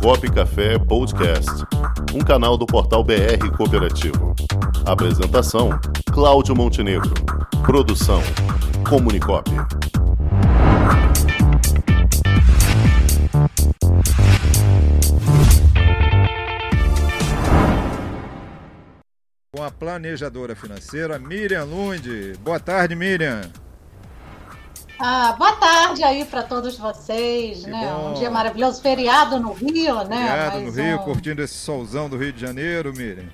Comunicop Café Podcast, um canal do portal BR Cooperativo. Apresentação: Cláudio Montenegro. Produção: Comunicop. Com a planejadora financeira Miriam Lund. Boa tarde, Miriam. Ah, boa tarde aí para todos vocês, que né? Bom. Um dia maravilhoso, feriado no Rio, né? Feriado no Rio, um... curtindo esse solzão do Rio de Janeiro, Miriam.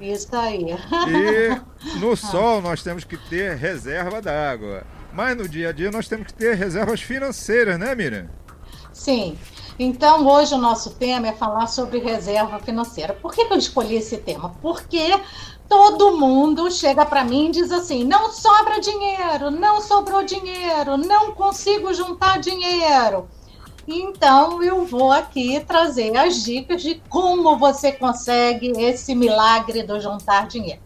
Isso aí. E no sol nós temos que ter reserva d'água. Mas no dia a dia nós temos que ter reservas financeiras, né, Miriam? Sim. Então, hoje o nosso tema é falar sobre reserva financeira. Por que, que eu escolhi esse tema? Porque todo mundo chega para mim e diz assim: não sobra dinheiro, não sobrou dinheiro, não consigo juntar dinheiro. Então, eu vou aqui trazer as dicas de como você consegue esse milagre do juntar dinheiro.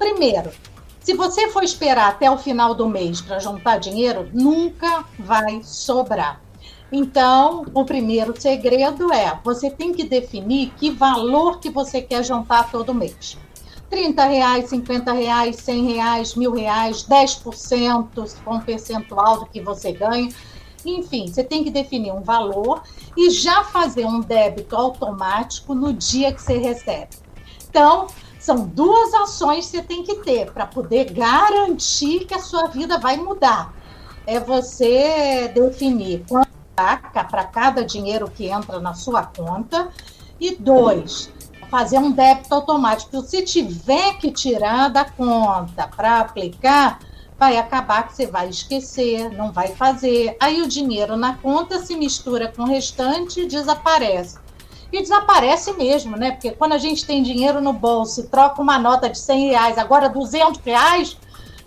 Primeiro, se você for esperar até o final do mês para juntar dinheiro, nunca vai sobrar. Então, o primeiro segredo é você tem que definir que valor que você quer juntar todo mês. 30 reais, 50 reais, 100 reais, mil reais, 10% com percentual do que você ganha. Enfim, você tem que definir um valor e já fazer um débito automático no dia que você recebe. Então, são duas ações que você tem que ter para poder garantir que a sua vida vai mudar. É você definir quanto para cada dinheiro que entra na sua conta. E dois, fazer um débito automático. Se tiver que tirar da conta para aplicar, vai acabar que você vai esquecer, não vai fazer. Aí o dinheiro na conta se mistura com o restante e desaparece. E desaparece mesmo, né? Porque quando a gente tem dinheiro no bolso troca uma nota de 100 reais, agora 200 reais,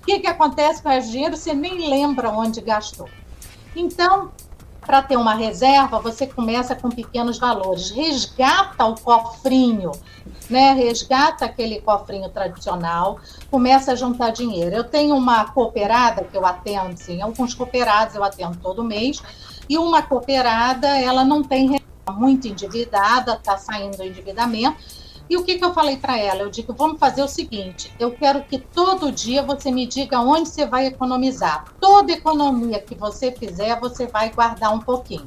o que, que acontece com esse dinheiro? Você nem lembra onde gastou. Então, para ter uma reserva, você começa com pequenos valores. Resgata o cofrinho, né? Resgata aquele cofrinho tradicional, começa a juntar dinheiro. Eu tenho uma cooperada que eu atendo, sim, alguns cooperados eu atendo todo mês, e uma cooperada, ela não tem muito endividada, está saindo do endividamento, e o que, que eu falei para ela? Eu digo, vamos fazer o seguinte: eu quero que todo dia você me diga onde você vai economizar. Toda economia que você fizer, você vai guardar um pouquinho.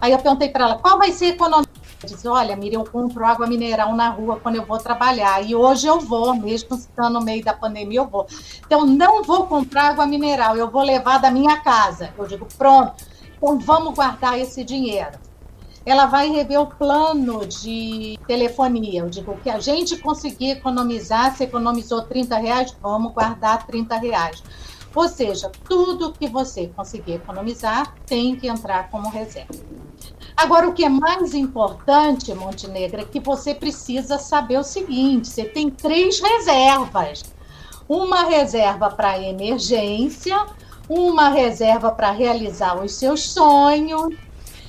Aí eu perguntei para ela, qual vai ser a economia? Ela disse, olha, Miriam, eu compro água mineral na rua quando eu vou trabalhar. E hoje eu vou, mesmo estando no meio da pandemia, eu vou. Então, não vou comprar água mineral, eu vou levar da minha casa. Eu digo, pronto, então vamos guardar esse dinheiro ela vai rever o plano de telefonia. Eu digo que a gente conseguir economizar, se economizou 30 reais, vamos guardar 30 reais. Ou seja, tudo que você conseguir economizar tem que entrar como reserva. Agora, o que é mais importante, Montenegro, é que você precisa saber o seguinte: você tem três reservas. Uma reserva para emergência, uma reserva para realizar os seus sonhos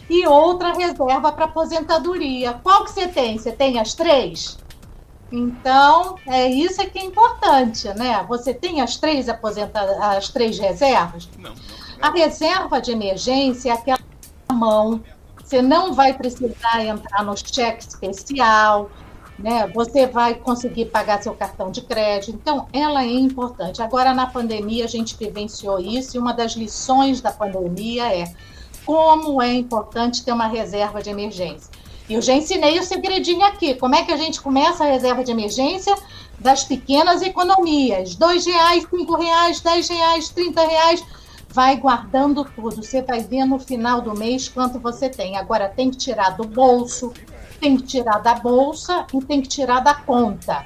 e outra reserva para aposentadoria. Qual que você tem? Você tem as três? Então, é isso que é importante, né? Você tem as três aposenta as três reservas? Não, não, A reserva de emergência é aquela mão. Você não vai precisar entrar no cheque especial, né? Você vai conseguir pagar seu cartão de crédito. Então, ela é importante. Agora, na pandemia, a gente vivenciou isso, e uma das lições da pandemia é como é importante ter uma reserva de emergência. E eu já ensinei o segredinho aqui. Como é que a gente começa a reserva de emergência? Das pequenas economias. Dois reais, cinco reais, dez reais, trinta reais. Vai guardando tudo. Você vai ver no final do mês quanto você tem. Agora tem que tirar do bolso, tem que tirar da bolsa e tem que tirar da conta.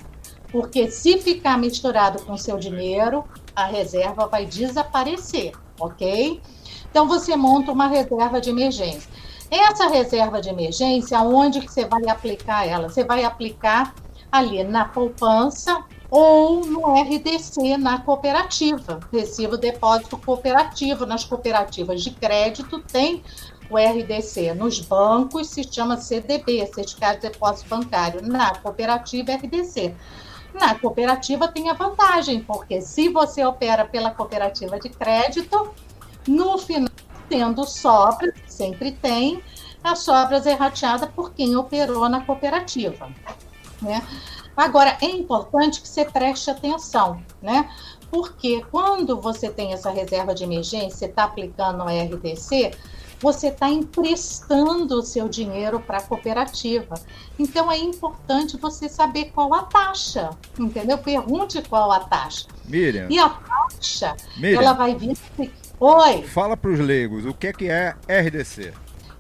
Porque se ficar misturado com seu dinheiro, a reserva vai desaparecer, ok? Então você monta uma reserva de emergência. Essa reserva de emergência, onde que você vai aplicar ela? Você vai aplicar ali na poupança ou no RDC, na cooperativa, recibo depósito cooperativo. Nas cooperativas de crédito tem o RDC. Nos bancos se chama CDB, Certificado de Depósito Bancário. Na cooperativa, RDC. Na cooperativa tem a vantagem, porque se você opera pela cooperativa de crédito, no final tendo sobras, sempre tem, as sobras errateadas por quem operou na cooperativa. Né? Agora, é importante que você preste atenção, né? Porque quando você tem essa reserva de emergência, está aplicando o RDC, você está emprestando o seu dinheiro para a cooperativa. Então é importante você saber qual a taxa, entendeu? Pergunte qual a taxa. Miriam. E a taxa, Miriam, ela vai vir. Oi. Fala para os leigos, o que é, que é RDC?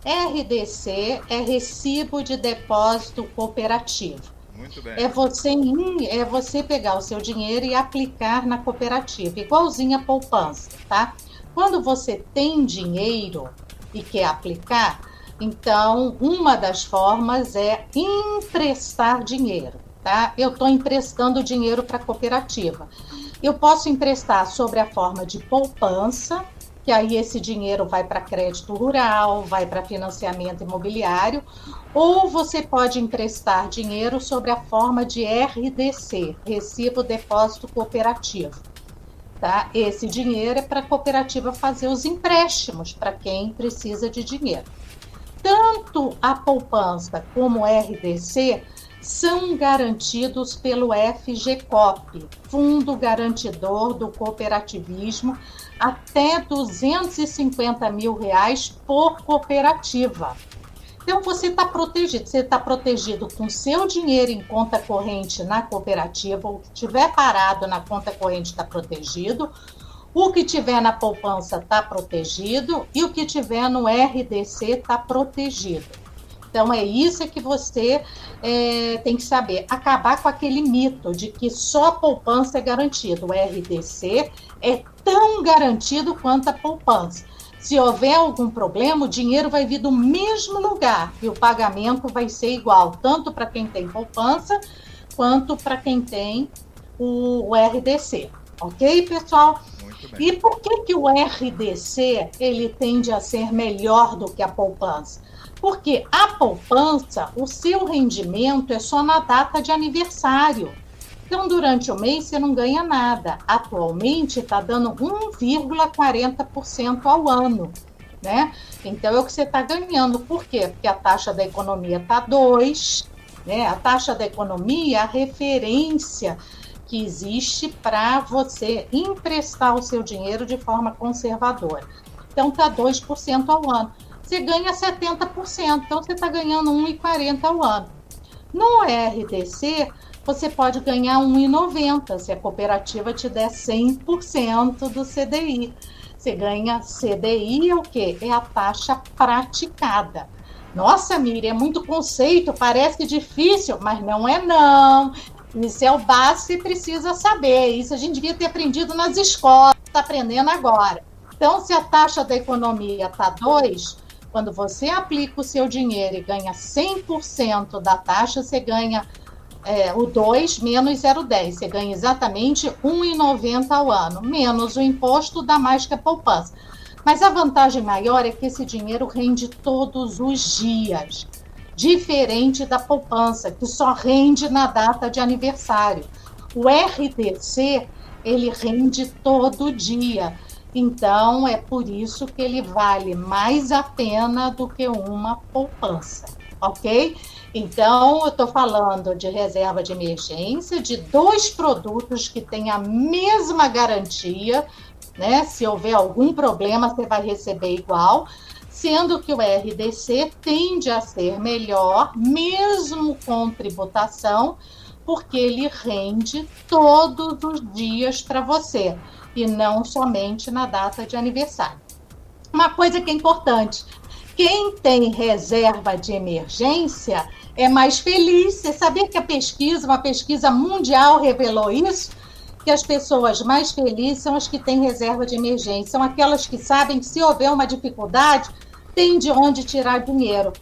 RDC é Recibo de Depósito Cooperativo. Muito bem. É você, é você pegar o seu dinheiro e aplicar na cooperativa, igualzinho a poupança, tá? Quando você tem dinheiro e quer aplicar, então uma das formas é emprestar dinheiro, tá? Eu estou emprestando dinheiro para a cooperativa. Eu posso emprestar sobre a forma de poupança, que aí esse dinheiro vai para crédito rural, vai para financiamento imobiliário, ou você pode emprestar dinheiro sobre a forma de RDC, Recibo Depósito Cooperativo. Tá? Esse dinheiro é para a cooperativa fazer os empréstimos para quem precisa de dinheiro. Tanto a poupança como o RDC são garantidos pelo FGCOP, Fundo Garantidor do Cooperativismo, até 250 mil reais por cooperativa. Então você está protegido, você está protegido com seu dinheiro em conta corrente na cooperativa, o que tiver parado na conta corrente está protegido, o que tiver na poupança está protegido e o que tiver no RDC está protegido. Então é isso que você é, tem que saber. Acabar com aquele mito de que só a poupança é garantido. O RDC é tão garantido quanto a poupança. Se houver algum problema, o dinheiro vai vir do mesmo lugar e o pagamento vai ser igual, tanto para quem tem poupança quanto para quem tem o, o, RDC. Ok, pessoal? E por que, que o RDC ele tende a ser melhor do que a poupança? Porque a poupança, o seu rendimento é só na data de aniversário. Então, durante o mês, você não ganha nada. Atualmente, está dando 1,40% ao ano. Né? Então, é o que você está ganhando. Por quê? Porque a taxa da economia está 2%. Né? A taxa da economia é a referência que existe para você emprestar o seu dinheiro de forma conservadora. Então, está 2% ao ano. Você ganha 70%, então você está ganhando 1,40% ao ano. No RDC, você pode ganhar 1,90 se a cooperativa te der 100% do CDI. Você ganha CDI é o quê? É a taxa praticada. Nossa, Miriam, é muito conceito, parece difícil, mas não é não. Isso é o que precisa saber. Isso a gente devia ter aprendido nas escolas, está aprendendo agora. Então, se a taxa da economia está 2, quando você aplica o seu dinheiro e ganha 100% da taxa, você ganha é, o 2 menos 0,10. Você ganha exatamente 1,90 ao ano, menos o imposto dá mais que a poupança. Mas a vantagem maior é que esse dinheiro rende todos os dias, diferente da poupança, que só rende na data de aniversário. O RDC, ele rende todo dia. Então, é por isso que ele vale mais a pena do que uma poupança, ok? Então, eu estou falando de reserva de emergência, de dois produtos que têm a mesma garantia, né? Se houver algum problema, você vai receber igual, sendo que o RDC tende a ser melhor, mesmo com tributação, porque ele rende todos os dias para você e não somente na data de aniversário. Uma coisa que é importante: quem tem reserva de emergência é mais feliz. Você sabia que a pesquisa, uma pesquisa mundial, revelou isso? Que as pessoas mais felizes são as que têm reserva de emergência, são aquelas que sabem que se houver uma dificuldade, tem de onde tirar dinheiro.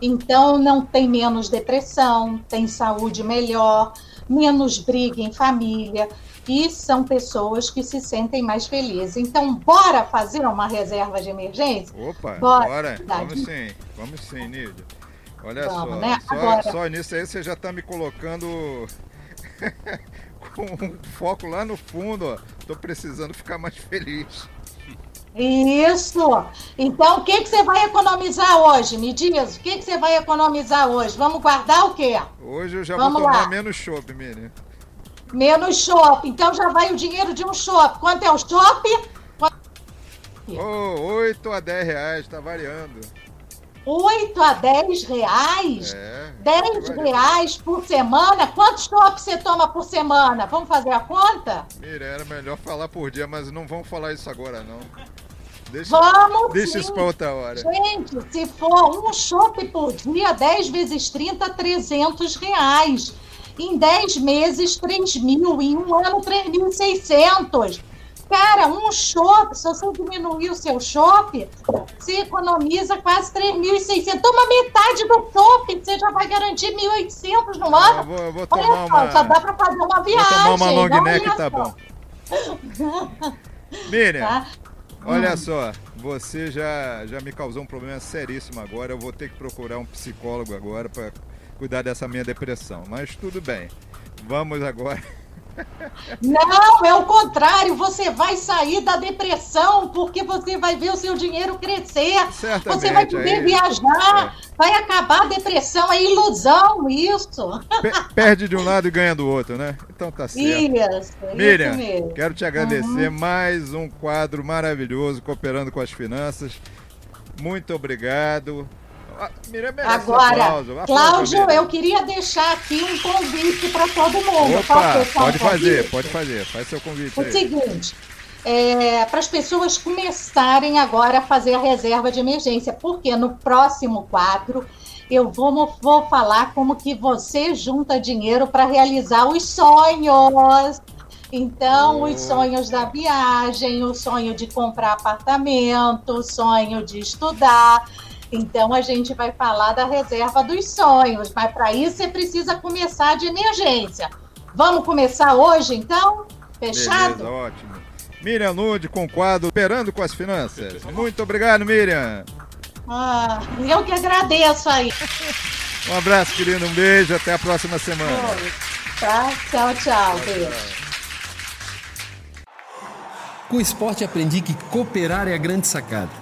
Então, não tem menos depressão, tem saúde melhor, menos briga em família e são pessoas que se sentem mais felizes. Então, bora fazer uma reserva de emergência? Opa, bora. bora. Vamos sim, vamos sim, Nídia. Olha Vamos, só, né? só, Agora... só nisso aí você já está me colocando com um foco lá no fundo, ó. Tô precisando ficar mais feliz. Isso. Então, o que, que você vai economizar hoje? Me diz, o que, que você vai economizar hoje? Vamos guardar o quê? Hoje eu já Vamos vou tomar lá. menos chopp, Miriam. Menos shopping. Então já vai o dinheiro de um shopping. Quanto é o shopping? Oh, 8 a 10 reais, tá variando. 8 a 10 reais? É. 10 varia. reais por semana? Quantos shopping você toma por semana? Vamos fazer a conta? Miriam, era melhor falar por dia, mas não vamos falar isso agora, não. Deixa, Vamos deixa sim. isso pra outra hora. Gente, se for um shopping por dia, 10 vezes 30, 300 reais. Em 10 meses, 3 mil. Em um ano, 3.600. Cara, um shopping, se você diminuir o seu shopping, você economiza quase 3.600. Toma metade do shopping, você já vai garantir 1.800 no Eu ano. vou, eu vou Olha só, só uma. dá pra fazer uma Vou viagem. tomar uma long neck, tá só, bom. Miriam, Tá? olha só, você já, já me causou um problema seríssimo agora. Eu vou ter que procurar um psicólogo agora para cuidar dessa minha depressão. Mas tudo bem. Vamos agora. Não, é o contrário. Você vai sair da depressão porque você vai ver o seu dinheiro crescer. Certamente, Você vai poder aí- viajar. Vai acabar a depressão. É ilusão isso. Pe- perde de um lado e ganha do outro, né? Então tá certo. Isso, Miriam, isso quero te agradecer mais um quadro maravilhoso cooperando com as finanças. Muito obrigado. Agora, Cláudio, eu queria deixar aqui um convite para todo mundo. Opa, pode fazer, pode fazer. Faz seu convite O aí. seguinte, é, para as pessoas começarem agora a fazer a reserva de emergência, porque no próximo quadro eu vou, vou falar como que você junta dinheiro para realizar os sonhos. Então, os sonhos da viagem, o sonho de comprar apartamento, o sonho de estudar. Então, a gente vai falar da reserva dos sonhos, mas para isso você precisa começar de emergência. Vamos começar hoje, então? Fechado? Beleza, ótimo. Miriam Nude com o quadro Operando com as Finanças. Muito obrigado, Miriam. Ah, eu que agradeço aí. Um abraço, querido. Um beijo. Até a próxima semana. Tá? Tchau, tchau. Beijo. Com o esporte aprendi que cooperar é a grande sacada